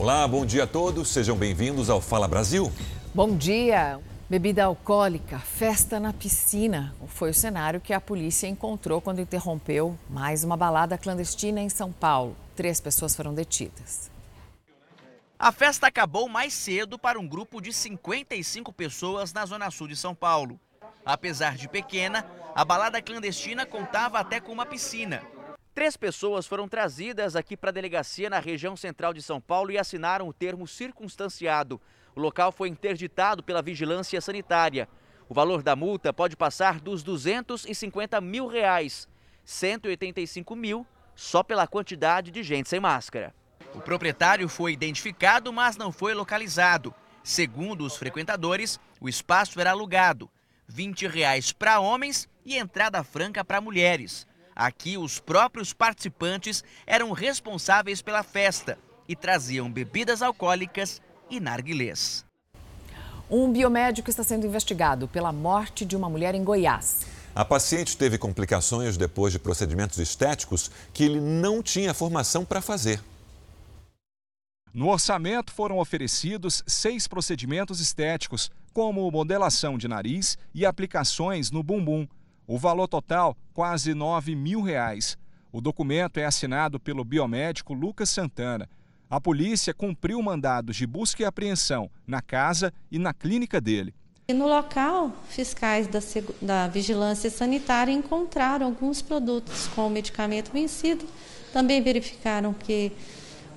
Olá, bom dia a todos. Sejam bem-vindos ao Fala Brasil. Bom dia. Bebida alcoólica, festa na piscina. Foi o cenário que a polícia encontrou quando interrompeu mais uma balada clandestina em São Paulo. Três pessoas foram detidas. A festa acabou mais cedo para um grupo de 55 pessoas na zona sul de São Paulo. Apesar de pequena, a balada clandestina contava até com uma piscina. Três pessoas foram trazidas aqui para a delegacia na região central de São Paulo e assinaram o termo circunstanciado. O local foi interditado pela vigilância sanitária. O valor da multa pode passar dos 250 mil reais, 185 mil só pela quantidade de gente sem máscara. O proprietário foi identificado, mas não foi localizado. Segundo os frequentadores, o espaço era alugado, 20 reais para homens e entrada franca para mulheres. Aqui, os próprios participantes eram responsáveis pela festa e traziam bebidas alcoólicas e narguilés. Um biomédico está sendo investigado pela morte de uma mulher em Goiás. A paciente teve complicações depois de procedimentos estéticos que ele não tinha formação para fazer. No orçamento foram oferecidos seis procedimentos estéticos, como modelação de nariz e aplicações no bumbum. O valor total, quase 9 mil reais. O documento é assinado pelo biomédico Lucas Santana a polícia cumpriu mandados de busca e apreensão na casa e na clínica dele. No local, fiscais da, da Vigilância Sanitária encontraram alguns produtos com medicamento vencido. Também verificaram que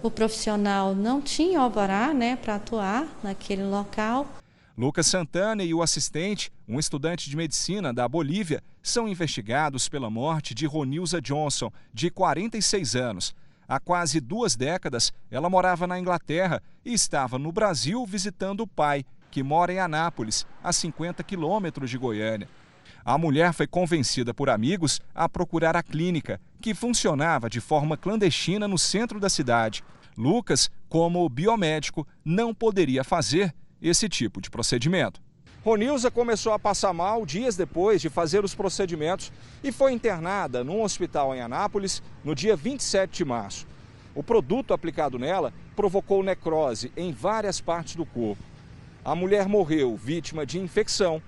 o profissional não tinha alvará né, para atuar naquele local. Lucas Santana e o assistente, um estudante de medicina da Bolívia, são investigados pela morte de Ronilza Johnson, de 46 anos. Há quase duas décadas, ela morava na Inglaterra e estava no Brasil visitando o pai, que mora em Anápolis, a 50 quilômetros de Goiânia. A mulher foi convencida por amigos a procurar a clínica, que funcionava de forma clandestina no centro da cidade. Lucas, como biomédico, não poderia fazer esse tipo de procedimento. Ronilza começou a passar mal dias depois de fazer os procedimentos e foi internada num hospital em Anápolis no dia 27 de março. O produto aplicado nela provocou necrose em várias partes do corpo. A mulher morreu vítima de infecção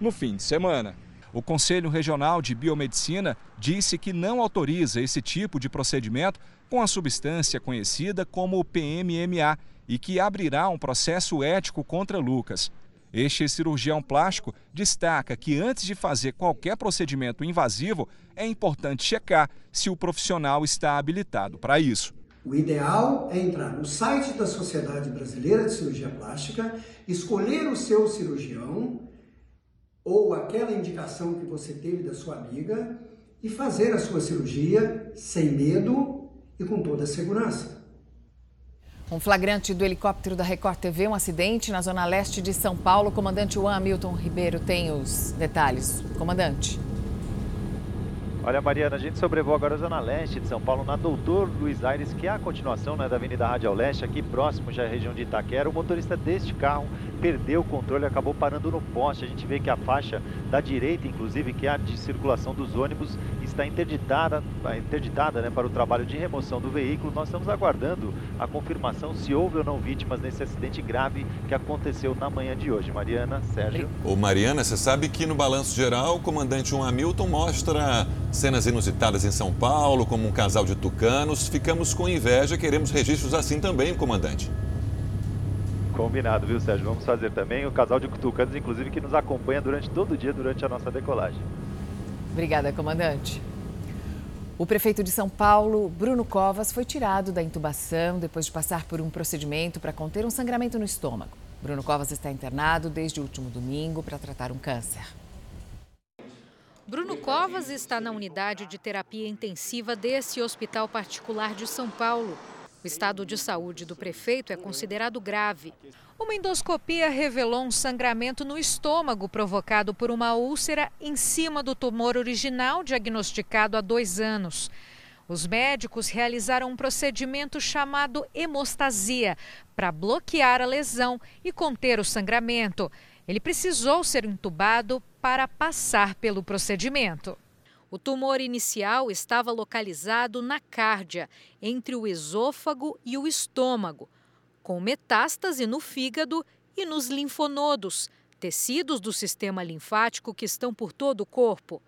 no fim de semana. O Conselho Regional de Biomedicina disse que não autoriza esse tipo de procedimento com a substância conhecida como PMMA e que abrirá um processo ético contra Lucas. Este cirurgião plástico destaca que antes de fazer qualquer procedimento invasivo, é importante checar se o profissional está habilitado para isso. O ideal é entrar no site da Sociedade Brasileira de Cirurgia Plástica, escolher o seu cirurgião ou aquela indicação que você teve da sua amiga e fazer a sua cirurgia sem medo e com toda a segurança. Um flagrante do helicóptero da Record TV, um acidente na zona leste de São Paulo. Comandante Juan Hamilton Ribeiro tem os detalhes. Comandante. Olha, Mariana, a gente sobrevoa agora a Zona Leste de São Paulo, na Doutor Luiz Aires, que é a continuação né, da Avenida Rádio Leste, aqui próximo já à região de Itaquera. O motorista deste carro perdeu o controle acabou parando no poste. A gente vê que a faixa da direita, inclusive, que é a de circulação dos ônibus, está interditada, interditada né, para o trabalho de remoção do veículo. Nós estamos aguardando a confirmação se houve ou não vítimas nesse acidente grave que aconteceu na manhã de hoje. Mariana, Sérgio. Ô Mariana, você sabe que no balanço geral o comandante João Hamilton mostra cenas inusitadas em São Paulo, como um casal de tucanos. Ficamos com inveja, queremos registros assim também, comandante. Combinado, viu, Sérgio? Vamos fazer também o casal de tucanos, inclusive, que nos acompanha durante todo o dia, durante a nossa decolagem. Obrigada, comandante. O prefeito de São Paulo, Bruno Covas, foi tirado da intubação depois de passar por um procedimento para conter um sangramento no estômago. Bruno Covas está internado desde o último domingo para tratar um câncer. Bruno Covas está na unidade de terapia intensiva desse hospital particular de São Paulo. O estado de saúde do prefeito é considerado grave. Uma endoscopia revelou um sangramento no estômago provocado por uma úlcera em cima do tumor original diagnosticado há dois anos. Os médicos realizaram um procedimento chamado hemostasia para bloquear a lesão e conter o sangramento. Ele precisou ser entubado para passar pelo procedimento. O tumor inicial estava localizado na cárdia, entre o esôfago e o estômago. com metástase no fígado e nos linfonodos, tecidos do sistema linfático que estão por todo o corpo.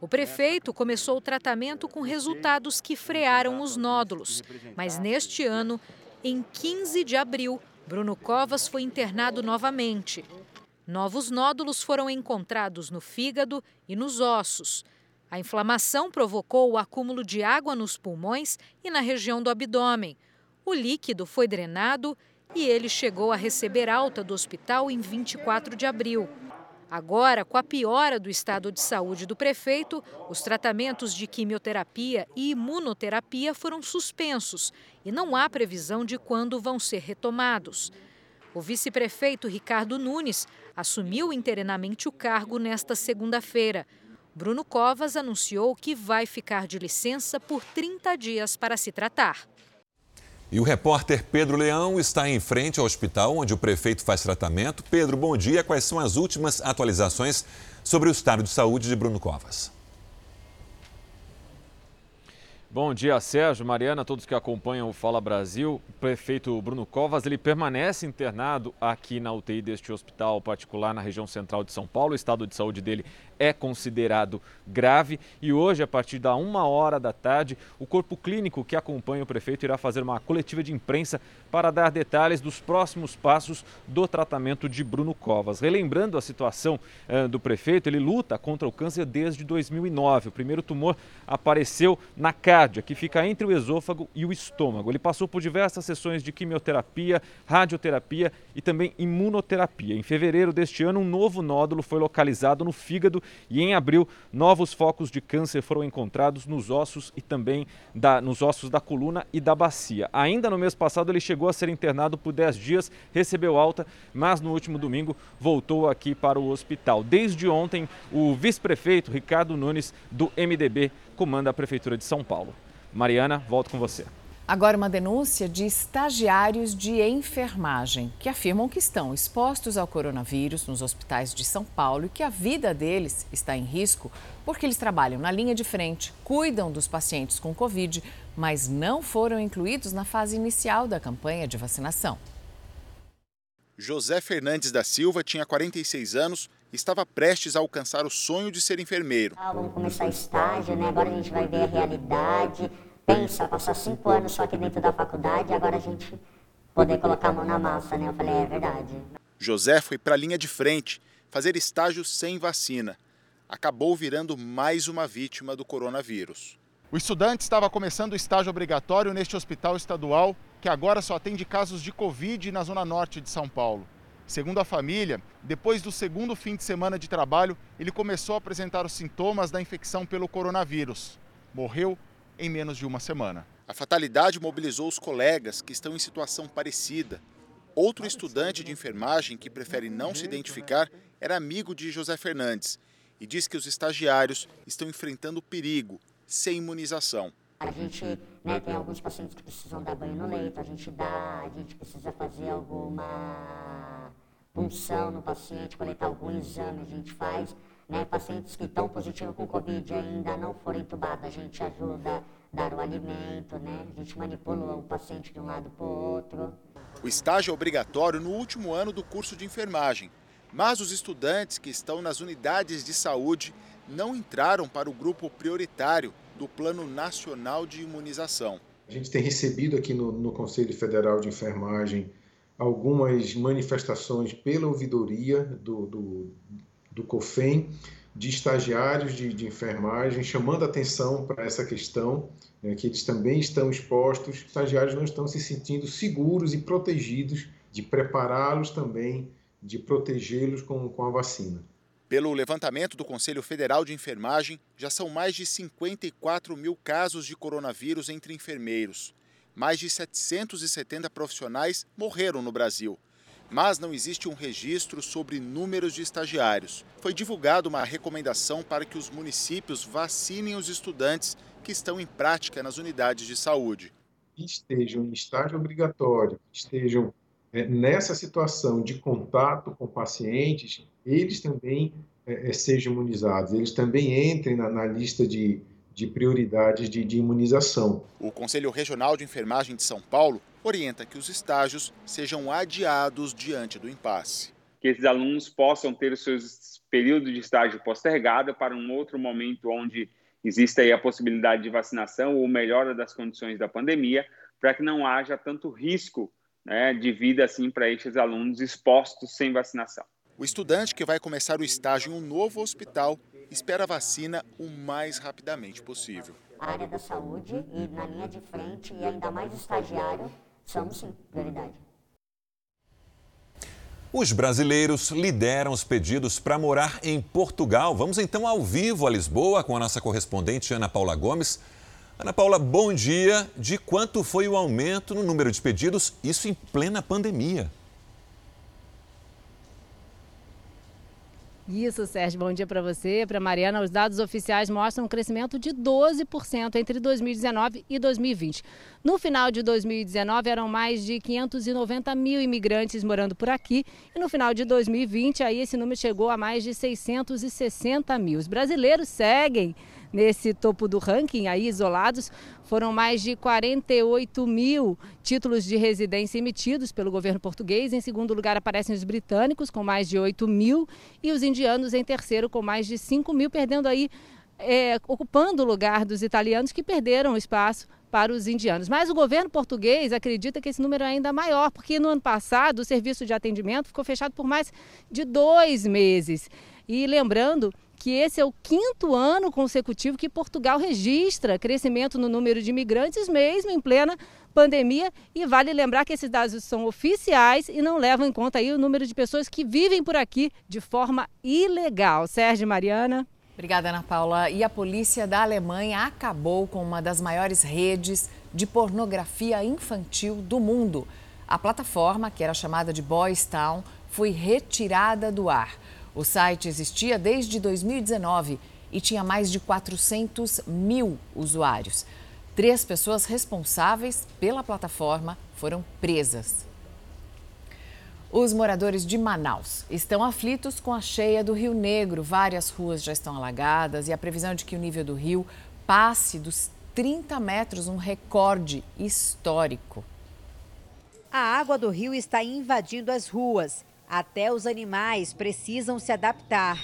O prefeito começou o tratamento com resultados que frearam os nódulos, mas neste ano, em 15 de abril, Bruno Covas foi internado novamente. Novos nódulos foram encontrados no fígado e nos ossos. A inflamação provocou o acúmulo de água nos pulmões e na região do abdômen. O líquido foi drenado e ele chegou a receber alta do hospital em 24 de abril. Agora, com a piora do estado de saúde do prefeito, os tratamentos de quimioterapia e imunoterapia foram suspensos e não há previsão de quando vão ser retomados. O vice-prefeito Ricardo Nunes assumiu interinamente o cargo nesta segunda-feira. Bruno Covas anunciou que vai ficar de licença por 30 dias para se tratar. E o repórter Pedro Leão está em frente ao hospital onde o prefeito faz tratamento. Pedro, bom dia. Quais são as últimas atualizações sobre o estado de saúde de Bruno Covas? Bom dia, Sérgio, Mariana, todos que acompanham o Fala Brasil. O prefeito Bruno Covas, ele permanece internado aqui na UTI deste hospital particular na região central de São Paulo. O estado de saúde dele é considerado grave e hoje, a partir da uma hora da tarde, o corpo clínico que acompanha o prefeito irá fazer uma coletiva de imprensa para dar detalhes dos próximos passos do tratamento de Bruno Covas. Relembrando a situação eh, do prefeito, ele luta contra o câncer desde 2009. O primeiro tumor apareceu na cárdia, que fica entre o esôfago e o estômago. Ele passou por diversas sessões de quimioterapia, radioterapia e também imunoterapia. Em fevereiro deste ano, um novo nódulo foi localizado no fígado e em abril, novos focos de câncer foram encontrados nos ossos e também da, nos ossos da coluna e da bacia. Ainda no mês passado, ele chegou a ser internado por 10 dias, recebeu alta, mas no último domingo voltou aqui para o hospital. Desde ontem, o vice-prefeito Ricardo Nunes, do MDB, comanda a Prefeitura de São Paulo. Mariana, volto com você. Agora, uma denúncia de estagiários de enfermagem que afirmam que estão expostos ao coronavírus nos hospitais de São Paulo e que a vida deles está em risco porque eles trabalham na linha de frente, cuidam dos pacientes com Covid, mas não foram incluídos na fase inicial da campanha de vacinação. José Fernandes da Silva tinha 46 anos e estava prestes a alcançar o sonho de ser enfermeiro. Ah, vamos começar estágio, né? Agora a gente vai ver a realidade pensa, passar cinco anos só aqui dentro da faculdade e agora a gente poder colocar a mão na massa, né? Eu falei, é verdade. José foi para a linha de frente, fazer estágio sem vacina. Acabou virando mais uma vítima do coronavírus. O estudante estava começando o estágio obrigatório neste hospital estadual, que agora só atende casos de Covid na zona norte de São Paulo. Segundo a família, depois do segundo fim de semana de trabalho, ele começou a apresentar os sintomas da infecção pelo coronavírus. Morreu em menos de uma semana. A fatalidade mobilizou os colegas que estão em situação parecida. Outro estudante de enfermagem que prefere não se identificar era amigo de José Fernandes e diz que os estagiários estão enfrentando perigo sem imunização. A gente né, tem alguns pacientes que precisam dar banho no leito, a gente dá, a gente precisa fazer alguma punção no paciente, coletar algum exame, a gente faz né, pacientes que estão positivos com Covid ainda não foram entubados, a gente ajuda a dar o alimento, né? A gente manipula o paciente de um lado para o outro. O estágio é obrigatório no último ano do curso de enfermagem, mas os estudantes que estão nas unidades de saúde não entraram para o grupo prioritário do Plano Nacional de Imunização. A gente tem recebido aqui no, no Conselho Federal de Enfermagem algumas manifestações pela ouvidoria do, do, do COFEM, de estagiários de, de enfermagem, chamando atenção para essa questão, né, que eles também estão expostos, os estagiários não estão se sentindo seguros e protegidos de prepará-los também, de protegê-los com, com a vacina. Pelo levantamento do Conselho Federal de Enfermagem, já são mais de 54 mil casos de coronavírus entre enfermeiros. Mais de 770 profissionais morreram no Brasil mas não existe um registro sobre números de estagiários. Foi divulgada uma recomendação para que os municípios vacinem os estudantes que estão em prática nas unidades de saúde. Que estejam em estágio obrigatório, estejam é, nessa situação de contato com pacientes, eles também é, é, sejam imunizados, eles também entrem na, na lista de, de prioridades de, de imunização. O Conselho Regional de Enfermagem de São Paulo orienta que os estágios sejam adiados diante do impasse. Que esses alunos possam ter os seus períodos de estágio postergado para um outro momento onde existe aí a possibilidade de vacinação ou melhora das condições da pandemia, para que não haja tanto risco né, de vida assim para esses alunos expostos sem vacinação. O estudante que vai começar o estágio em um novo hospital espera a vacina o mais rapidamente possível. A área da saúde e na linha de frente e ainda mais estagiário somos sim prioridade. Os brasileiros lideram os pedidos para morar em Portugal. Vamos então ao vivo a Lisboa com a nossa correspondente Ana Paula Gomes. Ana Paula, bom dia. De quanto foi o aumento no número de pedidos, isso em plena pandemia? Isso, Sérgio. Bom dia para você, para Mariana. Os dados oficiais mostram um crescimento de 12% entre 2019 e 2020. No final de 2019, eram mais de 590 mil imigrantes morando por aqui. E no final de 2020, aí esse número chegou a mais de 660 mil. Os brasileiros seguem nesse topo do ranking, aí isolados, foram mais de 48 mil títulos de residência emitidos pelo governo português. Em segundo lugar aparecem os britânicos, com mais de 8 mil, e os indianos em terceiro, com mais de 5 mil, perdendo aí, é, ocupando o lugar dos italianos, que perderam espaço para os indianos. Mas o governo português acredita que esse número é ainda maior, porque no ano passado o serviço de atendimento ficou fechado por mais de dois meses. E lembrando que esse é o quinto ano consecutivo que Portugal registra crescimento no número de imigrantes, mesmo em plena pandemia. E vale lembrar que esses dados são oficiais e não levam em conta aí o número de pessoas que vivem por aqui de forma ilegal. Sérgio Mariana. Obrigada, Ana Paula. E a polícia da Alemanha acabou com uma das maiores redes de pornografia infantil do mundo. A plataforma, que era chamada de Boys Town, foi retirada do ar. O site existia desde 2019 e tinha mais de 400 mil usuários. Três pessoas responsáveis pela plataforma foram presas. Os moradores de Manaus estão aflitos com a cheia do Rio Negro. Várias ruas já estão alagadas e a previsão de que o nível do rio passe dos 30 metros, um recorde histórico. A água do rio está invadindo as ruas até os animais precisam se adaptar.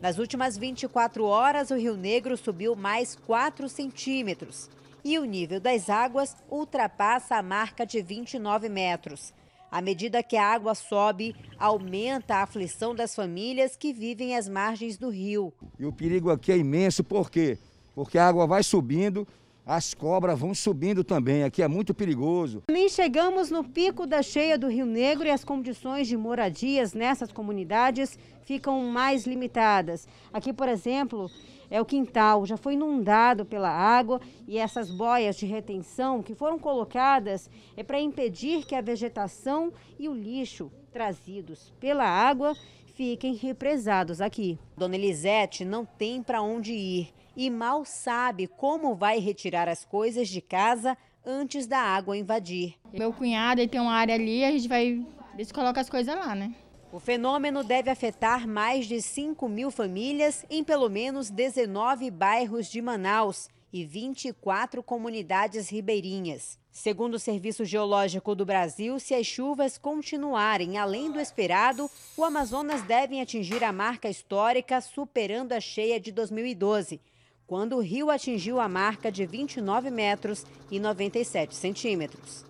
Nas últimas 24 horas, o Rio Negro subiu mais 4 centímetros e o nível das águas ultrapassa a marca de 29 metros. À medida que a água sobe, aumenta a aflição das famílias que vivem às margens do rio. E o perigo aqui é imenso, por quê? Porque a água vai subindo as cobras vão subindo também, aqui é muito perigoso. Nem chegamos no pico da cheia do Rio Negro e as condições de moradias nessas comunidades ficam mais limitadas. Aqui, por exemplo, é o quintal, já foi inundado pela água e essas boias de retenção que foram colocadas é para impedir que a vegetação e o lixo trazidos pela água fiquem represados aqui. Dona Elisete não tem para onde ir e mal sabe como vai retirar as coisas de casa antes da água invadir. Meu cunhado ele tem uma área ali, a gente vai ver se coloca as coisas lá, né? O fenômeno deve afetar mais de 5 mil famílias em pelo menos 19 bairros de Manaus e 24 comunidades ribeirinhas. Segundo o Serviço Geológico do Brasil, se as chuvas continuarem além do esperado, o Amazonas deve atingir a marca histórica, superando a cheia de 2012 quando o rio atingiu a marca de 29 metros e 97 centímetros.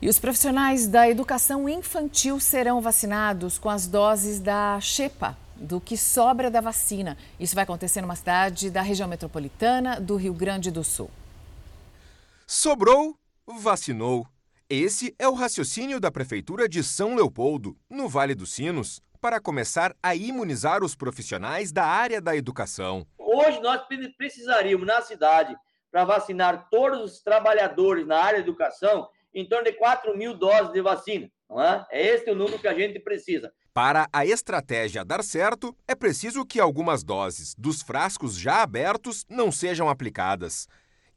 E os profissionais da educação infantil serão vacinados com as doses da Xepa, do que sobra da vacina. Isso vai acontecer numa cidade da região metropolitana do Rio Grande do Sul. Sobrou, vacinou. Esse é o raciocínio da Prefeitura de São Leopoldo, no Vale dos Sinos, para começar a imunizar os profissionais da área da educação. Hoje nós precisaríamos na cidade, para vacinar todos os trabalhadores na área da educação, em torno de 4 mil doses de vacina. Não é? é esse o número que a gente precisa. Para a estratégia dar certo, é preciso que algumas doses dos frascos já abertos não sejam aplicadas.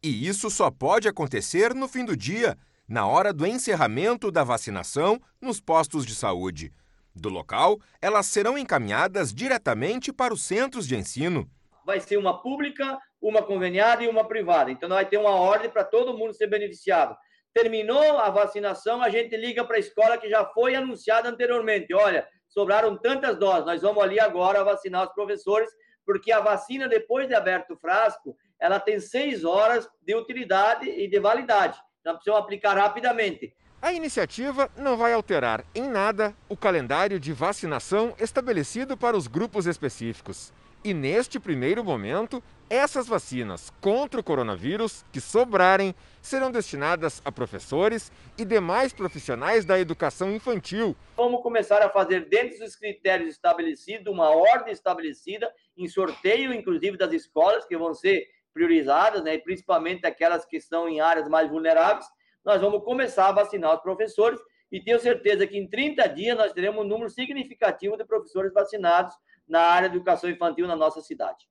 E isso só pode acontecer no fim do dia, na hora do encerramento da vacinação nos postos de saúde. Do local, elas serão encaminhadas diretamente para os centros de ensino vai ser uma pública, uma conveniada e uma privada. Então, vai ter uma ordem para todo mundo ser beneficiado. terminou a vacinação, a gente liga para a escola que já foi anunciada anteriormente. Olha, sobraram tantas doses, nós vamos ali agora vacinar os professores, porque a vacina, depois de aberto o frasco, ela tem seis horas de utilidade e de validade. Então, precisamos aplicar rapidamente. A iniciativa não vai alterar em nada o calendário de vacinação estabelecido para os grupos específicos. E neste primeiro momento, essas vacinas contra o coronavírus que sobrarem serão destinadas a professores e demais profissionais da educação infantil. Vamos começar a fazer, dentro dos critérios estabelecidos, uma ordem estabelecida em sorteio, inclusive das escolas, que vão ser priorizadas, né, principalmente aquelas que estão em áreas mais vulneráveis. Nós vamos começar a vacinar os professores e tenho certeza que em 30 dias nós teremos um número significativo de professores vacinados na área de educação infantil na nossa cidade.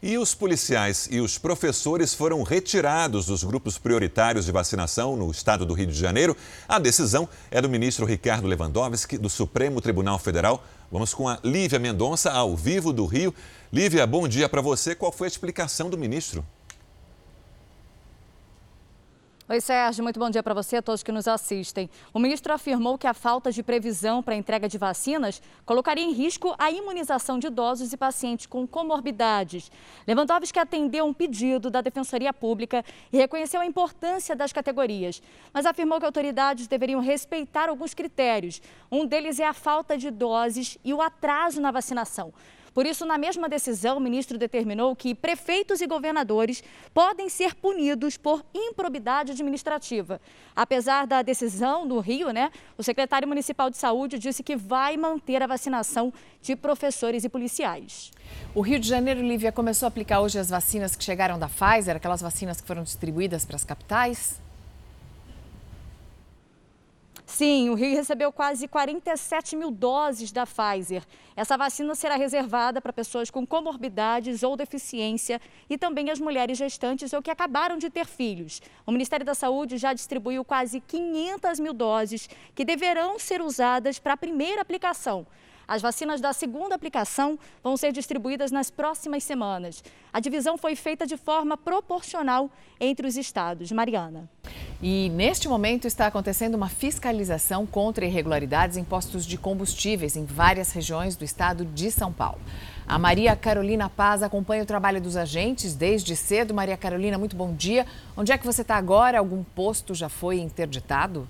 E os policiais e os professores foram retirados dos grupos prioritários de vacinação no estado do Rio de Janeiro. A decisão é do ministro Ricardo Lewandowski, do Supremo Tribunal Federal. Vamos com a Lívia Mendonça, ao vivo do Rio. Lívia, bom dia para você. Qual foi a explicação do ministro? Oi, Sérgio, muito bom dia para você e a todos que nos assistem. O ministro afirmou que a falta de previsão para a entrega de vacinas colocaria em risco a imunização de idosos e pacientes com comorbidades. Lewandowski atendeu um pedido da Defensoria Pública e reconheceu a importância das categorias, mas afirmou que autoridades deveriam respeitar alguns critérios. Um deles é a falta de doses e o atraso na vacinação. Por isso, na mesma decisão, o ministro determinou que prefeitos e governadores podem ser punidos por improbidade administrativa. Apesar da decisão do Rio, né, o secretário municipal de saúde disse que vai manter a vacinação de professores e policiais. O Rio de Janeiro, Lívia, começou a aplicar hoje as vacinas que chegaram da Pfizer, aquelas vacinas que foram distribuídas para as capitais? Sim, o Rio recebeu quase 47 mil doses da Pfizer. Essa vacina será reservada para pessoas com comorbidades ou deficiência e também as mulheres gestantes ou que acabaram de ter filhos. O Ministério da Saúde já distribuiu quase 500 mil doses que deverão ser usadas para a primeira aplicação. As vacinas da segunda aplicação vão ser distribuídas nas próximas semanas. A divisão foi feita de forma proporcional entre os estados. Mariana. E neste momento está acontecendo uma fiscalização contra irregularidades em postos de combustíveis em várias regiões do estado de São Paulo. A Maria Carolina Paz acompanha o trabalho dos agentes desde cedo. Maria Carolina, muito bom dia. Onde é que você está agora? Algum posto já foi interditado?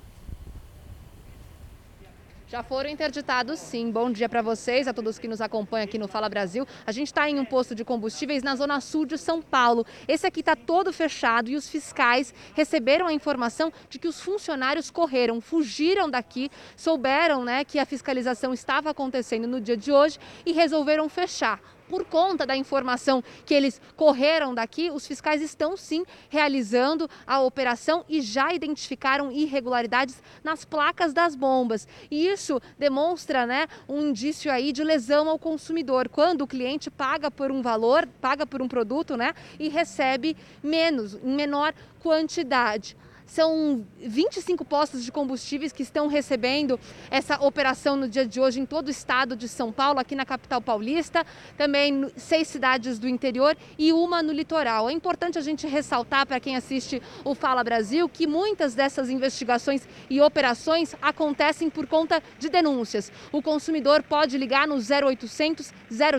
Já foram interditados, sim. Bom dia para vocês, a todos que nos acompanham aqui no Fala Brasil. A gente está em um posto de combustíveis na zona sul de São Paulo. Esse aqui está todo fechado e os fiscais receberam a informação de que os funcionários correram, fugiram daqui, souberam né, que a fiscalização estava acontecendo no dia de hoje e resolveram fechar por conta da informação que eles correram daqui, os fiscais estão sim realizando a operação e já identificaram irregularidades nas placas das bombas. E isso demonstra né, um indício aí de lesão ao consumidor, quando o cliente paga por um valor, paga por um produto né, e recebe menos, em menor quantidade. São 25 postos de combustíveis que estão recebendo essa operação no dia de hoje em todo o estado de São Paulo, aqui na capital paulista, também seis cidades do interior e uma no litoral. É importante a gente ressaltar para quem assiste o Fala Brasil que muitas dessas investigações e operações acontecem por conta de denúncias. O consumidor pode ligar no 0800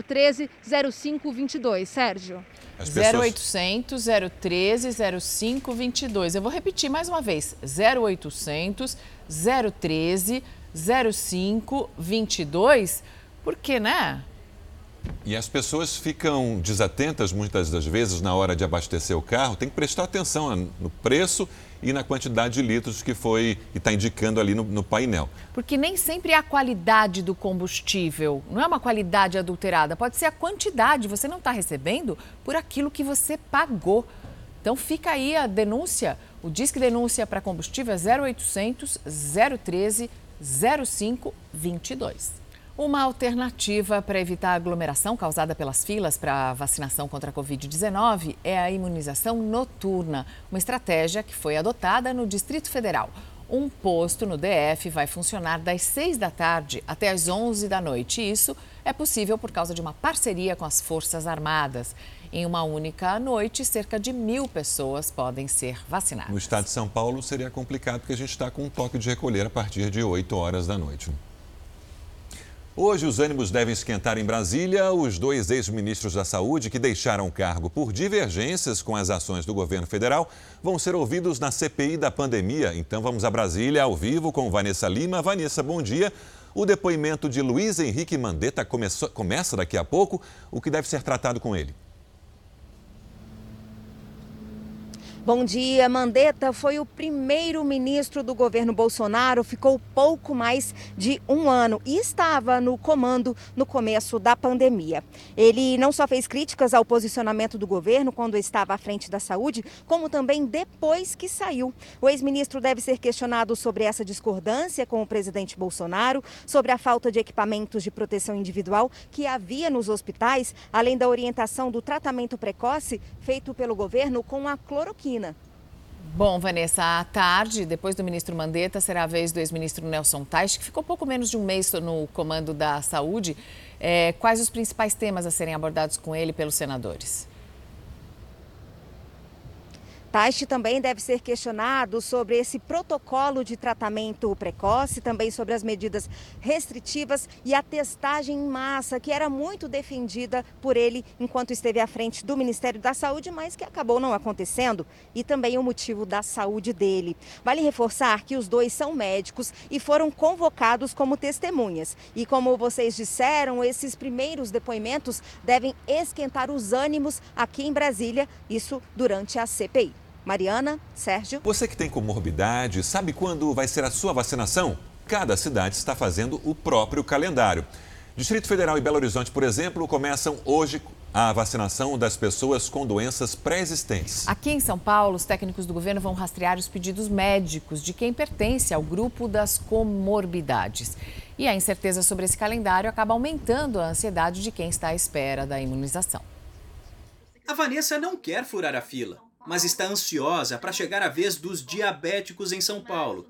013 0522. Sérgio. As pessoas... 0800 013 0522. Eu vou repetir mais uma vez. 0800 013 0522. Porque, né? E as pessoas ficam desatentas muitas das vezes na hora de abastecer o carro. Tem que prestar atenção no preço e na quantidade de litros que foi e está indicando ali no, no, painel. Porque nem sempre é a qualidade do combustível, não é uma qualidade adulterada, pode ser a quantidade. Você não está recebendo por aquilo que você pagou. Então fica aí a denúncia. O Disque Denúncia para Combustível é 0800 013 0522. Uma alternativa para evitar a aglomeração causada pelas filas para a vacinação contra a Covid-19 é a imunização noturna, uma estratégia que foi adotada no Distrito Federal. Um posto no DF vai funcionar das 6 da tarde até as 11 da noite. Isso é possível por causa de uma parceria com as Forças Armadas. Em uma única noite, cerca de mil pessoas podem ser vacinadas. No estado de São Paulo seria complicado porque a gente está com um toque de recolher a partir de 8 horas da noite. Hoje, os ânimos devem esquentar em Brasília. Os dois ex-ministros da Saúde que deixaram o cargo por divergências com as ações do governo federal vão ser ouvidos na CPI da pandemia. Então, vamos a Brasília ao vivo com Vanessa Lima. Vanessa, bom dia. O depoimento de Luiz Henrique Mandetta começa daqui a pouco. O que deve ser tratado com ele? Bom dia. Mandetta foi o primeiro ministro do governo Bolsonaro, ficou pouco mais de um ano e estava no comando no começo da pandemia. Ele não só fez críticas ao posicionamento do governo quando estava à frente da saúde, como também depois que saiu. O ex-ministro deve ser questionado sobre essa discordância com o presidente Bolsonaro, sobre a falta de equipamentos de proteção individual que havia nos hospitais, além da orientação do tratamento precoce feito pelo governo com a cloroquina Bom, Vanessa, à tarde, depois do ministro Mandetta, será a vez do ex-ministro Nelson Teich, que ficou pouco menos de um mês no comando da saúde. É, quais os principais temas a serem abordados com ele pelos senadores? Taishi também deve ser questionado sobre esse protocolo de tratamento precoce, também sobre as medidas restritivas e a testagem em massa, que era muito defendida por ele enquanto esteve à frente do Ministério da Saúde, mas que acabou não acontecendo, e também o motivo da saúde dele. Vale reforçar que os dois são médicos e foram convocados como testemunhas. E como vocês disseram, esses primeiros depoimentos devem esquentar os ânimos aqui em Brasília, isso durante a CPI. Mariana, Sérgio. Você que tem comorbidade, sabe quando vai ser a sua vacinação? Cada cidade está fazendo o próprio calendário. Distrito Federal e Belo Horizonte, por exemplo, começam hoje a vacinação das pessoas com doenças pré-existentes. Aqui em São Paulo, os técnicos do governo vão rastrear os pedidos médicos de quem pertence ao grupo das comorbidades. E a incerteza sobre esse calendário acaba aumentando a ansiedade de quem está à espera da imunização. A Vanessa não quer furar a fila mas está ansiosa para chegar a vez dos diabéticos em São Paulo.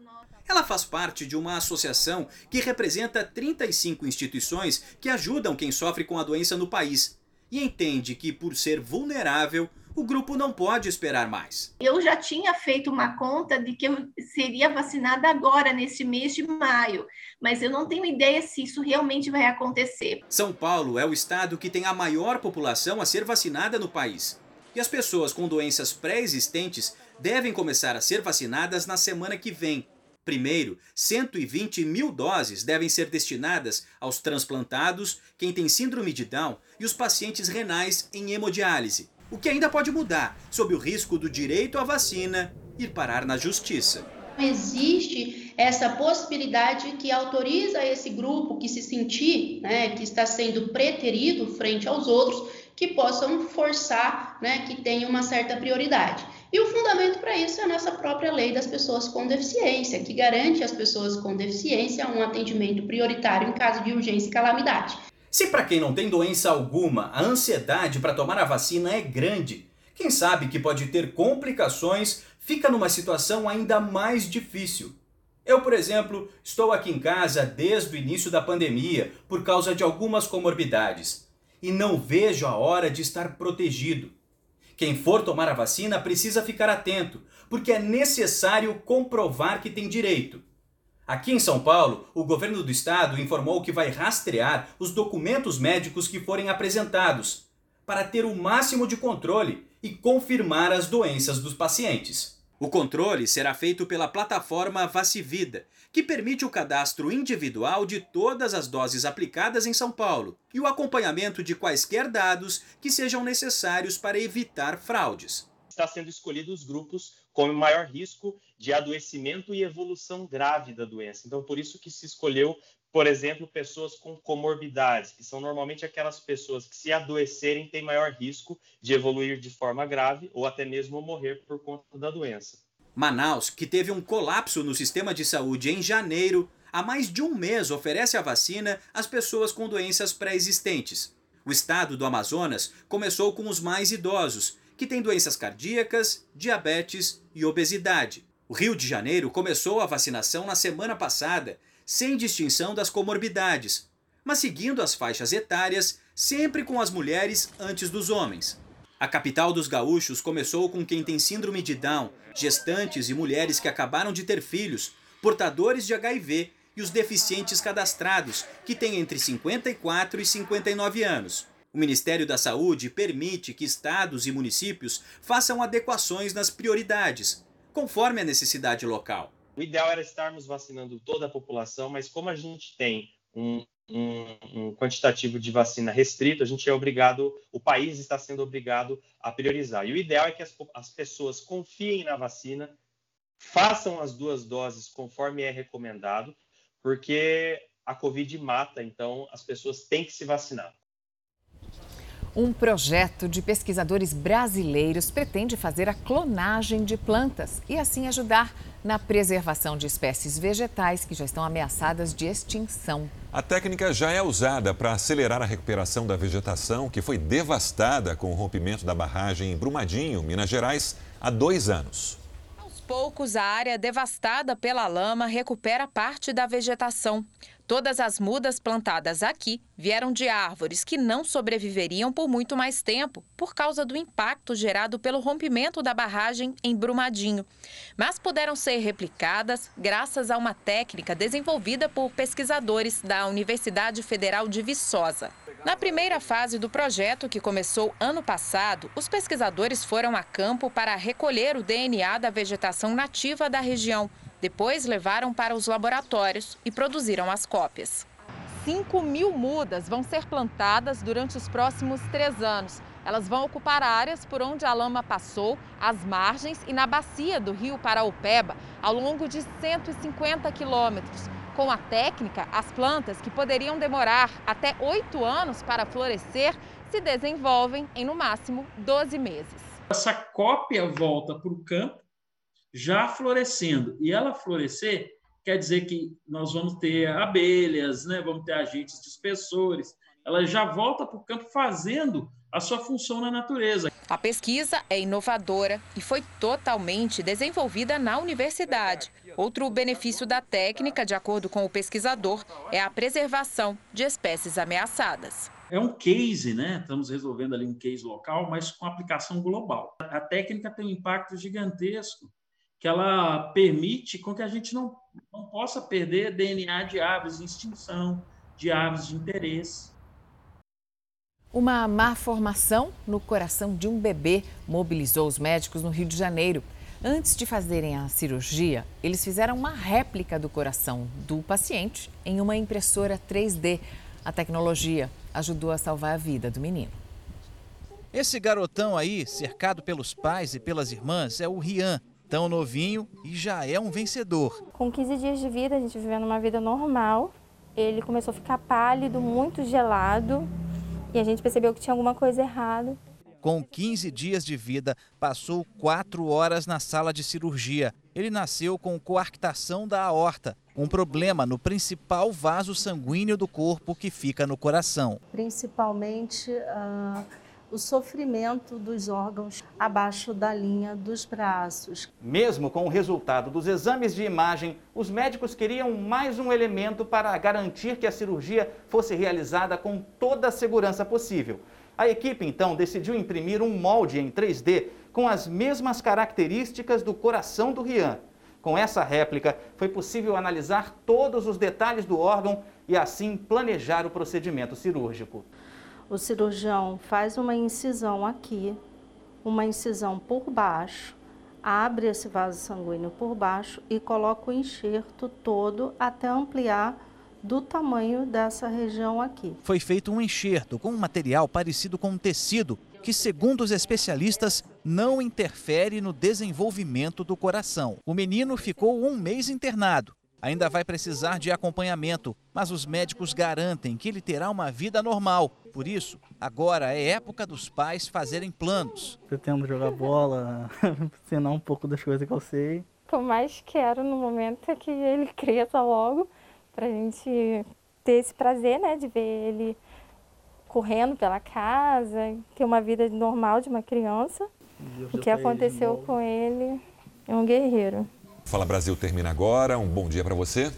Ela faz parte de uma associação que representa 35 instituições que ajudam quem sofre com a doença no país e entende que, por ser vulnerável, o grupo não pode esperar mais. Eu já tinha feito uma conta de que eu seria vacinada agora, nesse mês de maio, mas eu não tenho ideia se isso realmente vai acontecer. São Paulo é o estado que tem a maior população a ser vacinada no país. E as pessoas com doenças pré-existentes devem começar a ser vacinadas na semana que vem. Primeiro, 120 mil doses devem ser destinadas aos transplantados, quem tem síndrome de Down e os pacientes renais em hemodiálise. O que ainda pode mudar, sob o risco do direito à vacina ir parar na justiça. Existe essa possibilidade que autoriza esse grupo que se sentir, né, que está sendo preterido frente aos outros, que possam forçar né, que tenha uma certa prioridade. E o fundamento para isso é a nossa própria lei das pessoas com deficiência, que garante às pessoas com deficiência um atendimento prioritário em caso de urgência e calamidade. Se para quem não tem doença alguma, a ansiedade para tomar a vacina é grande, quem sabe que pode ter complicações fica numa situação ainda mais difícil. Eu, por exemplo, estou aqui em casa desde o início da pandemia por causa de algumas comorbidades e não vejo a hora de estar protegido. Quem for tomar a vacina precisa ficar atento, porque é necessário comprovar que tem direito. Aqui em São Paulo, o governo do estado informou que vai rastrear os documentos médicos que forem apresentados, para ter o máximo de controle e confirmar as doenças dos pacientes. O controle será feito pela plataforma Vacivida, que permite o cadastro individual de todas as doses aplicadas em São Paulo e o acompanhamento de quaisquer dados que sejam necessários para evitar fraudes. Está sendo escolhidos os grupos com maior risco de adoecimento e evolução grave da doença. Então, por isso que se escolheu, por exemplo, pessoas com comorbidades, que são normalmente aquelas pessoas que, se adoecerem, têm maior risco de evoluir de forma grave ou até mesmo morrer por conta da doença. Manaus, que teve um colapso no sistema de saúde em janeiro, há mais de um mês oferece a vacina às pessoas com doenças pré-existentes. O estado do Amazonas começou com os mais idosos, que têm doenças cardíacas, diabetes e obesidade. O Rio de Janeiro começou a vacinação na semana passada, sem distinção das comorbidades. mas seguindo as faixas etárias, sempre com as mulheres antes dos homens. A capital dos gaúchos começou com quem tem síndrome de Down, gestantes e mulheres que acabaram de ter filhos, portadores de HIV e os deficientes cadastrados, que têm entre 54 e 59 anos. O Ministério da Saúde permite que estados e municípios façam adequações nas prioridades, conforme a necessidade local. O ideal era estarmos vacinando toda a população, mas como a gente tem um, um, um, quantitativo de vacina restrito, a gente é obrigado, o país está sendo obrigado a priorizar. E o ideal é que as, as pessoas confiem na vacina, façam as duas doses conforme é recomendado, porque a Covid mata, então as pessoas têm que se vacinar. Um projeto de pesquisadores brasileiros pretende fazer a clonagem de plantas e assim ajudar na preservação de espécies vegetais que já estão ameaçadas de extinção. A técnica já é usada para acelerar a recuperação da vegetação que foi devastada com o rompimento da barragem em Brumadinho, Minas Gerais, há dois anos. Aos poucos, a área devastada pela lama recupera parte da vegetação. Todas as mudas plantadas aqui vieram de árvores que não sobreviveriam por muito mais tempo por causa do impacto gerado pelo rompimento da barragem em Brumadinho. Mas puderam ser replicadas graças a uma técnica desenvolvida por pesquisadores da Universidade Federal de Viçosa. Na primeira fase do projeto, que começou ano passado, os pesquisadores foram a campo para recolher o DNA da vegetação nativa da região depois levaram para os laboratórios e produziram as cópias. 5 mil mudas vão ser plantadas durante os próximos três anos. Elas vão ocupar áreas por onde a lama passou, as margens e na bacia do rio Paraupeba, ao longo de 150 quilômetros. Com a técnica, as plantas, que poderiam demorar até oito anos para florescer, se desenvolvem em no máximo 12 meses. Essa cópia volta para o campo já florescendo. E ela florescer quer dizer que nós vamos ter abelhas, né? vamos ter agentes dispersores. Ela já volta para o campo fazendo a sua função na natureza. A pesquisa é inovadora e foi totalmente desenvolvida na universidade. Outro benefício da técnica, de acordo com o pesquisador, é a preservação de espécies ameaçadas. É um case, né? Estamos resolvendo ali um case local, mas com aplicação global. A técnica tem um impacto gigantesco que ela permite com que a gente não, não possa perder DNA de aves em extinção, de aves de interesse. Uma má formação no coração de um bebê mobilizou os médicos no Rio de Janeiro. Antes de fazerem a cirurgia, eles fizeram uma réplica do coração do paciente em uma impressora 3D. A tecnologia ajudou a salvar a vida do menino. Esse garotão aí, cercado pelos pais e pelas irmãs, é o Rian tão novinho e já é um vencedor. Com 15 dias de vida, a gente vivendo uma vida normal, ele começou a ficar pálido, muito gelado, e a gente percebeu que tinha alguma coisa errada. Com 15 dias de vida, passou quatro horas na sala de cirurgia. Ele nasceu com coarctação da aorta, um problema no principal vaso sanguíneo do corpo que fica no coração. Principalmente uh, o sofrimento dos órgãos abaixo da linha dos braços. Mesmo com o resultado dos exames de imagem, os médicos queriam mais um elemento para garantir que a cirurgia fosse realizada com toda a segurança possível. A equipe então decidiu imprimir um molde em 3D com as mesmas características do coração do Rian. Com essa réplica, foi possível analisar todos os detalhes do órgão e assim planejar o procedimento cirúrgico o cirurgião faz uma incisão aqui, uma incisão por baixo, abre esse vaso sanguíneo por baixo e coloca o enxerto todo até ampliar do tamanho dessa região aqui. Foi feito um enxerto com um material parecido com um tecido que, segundo os especialistas, não interfere no desenvolvimento do coração. O menino ficou um mês internado ainda vai precisar de acompanhamento, mas os médicos garantem que ele terá uma vida normal. Por isso, agora é época dos pais fazerem planos. Pretendo jogar bola, ensinar um pouco das coisas que eu sei. O que eu mais quero no momento é que ele cresça logo, para a gente ter esse prazer né, de ver ele correndo pela casa, ter uma vida normal de uma criança. O que aconteceu com ele é um guerreiro. Fala Brasil termina agora. Um bom dia para você.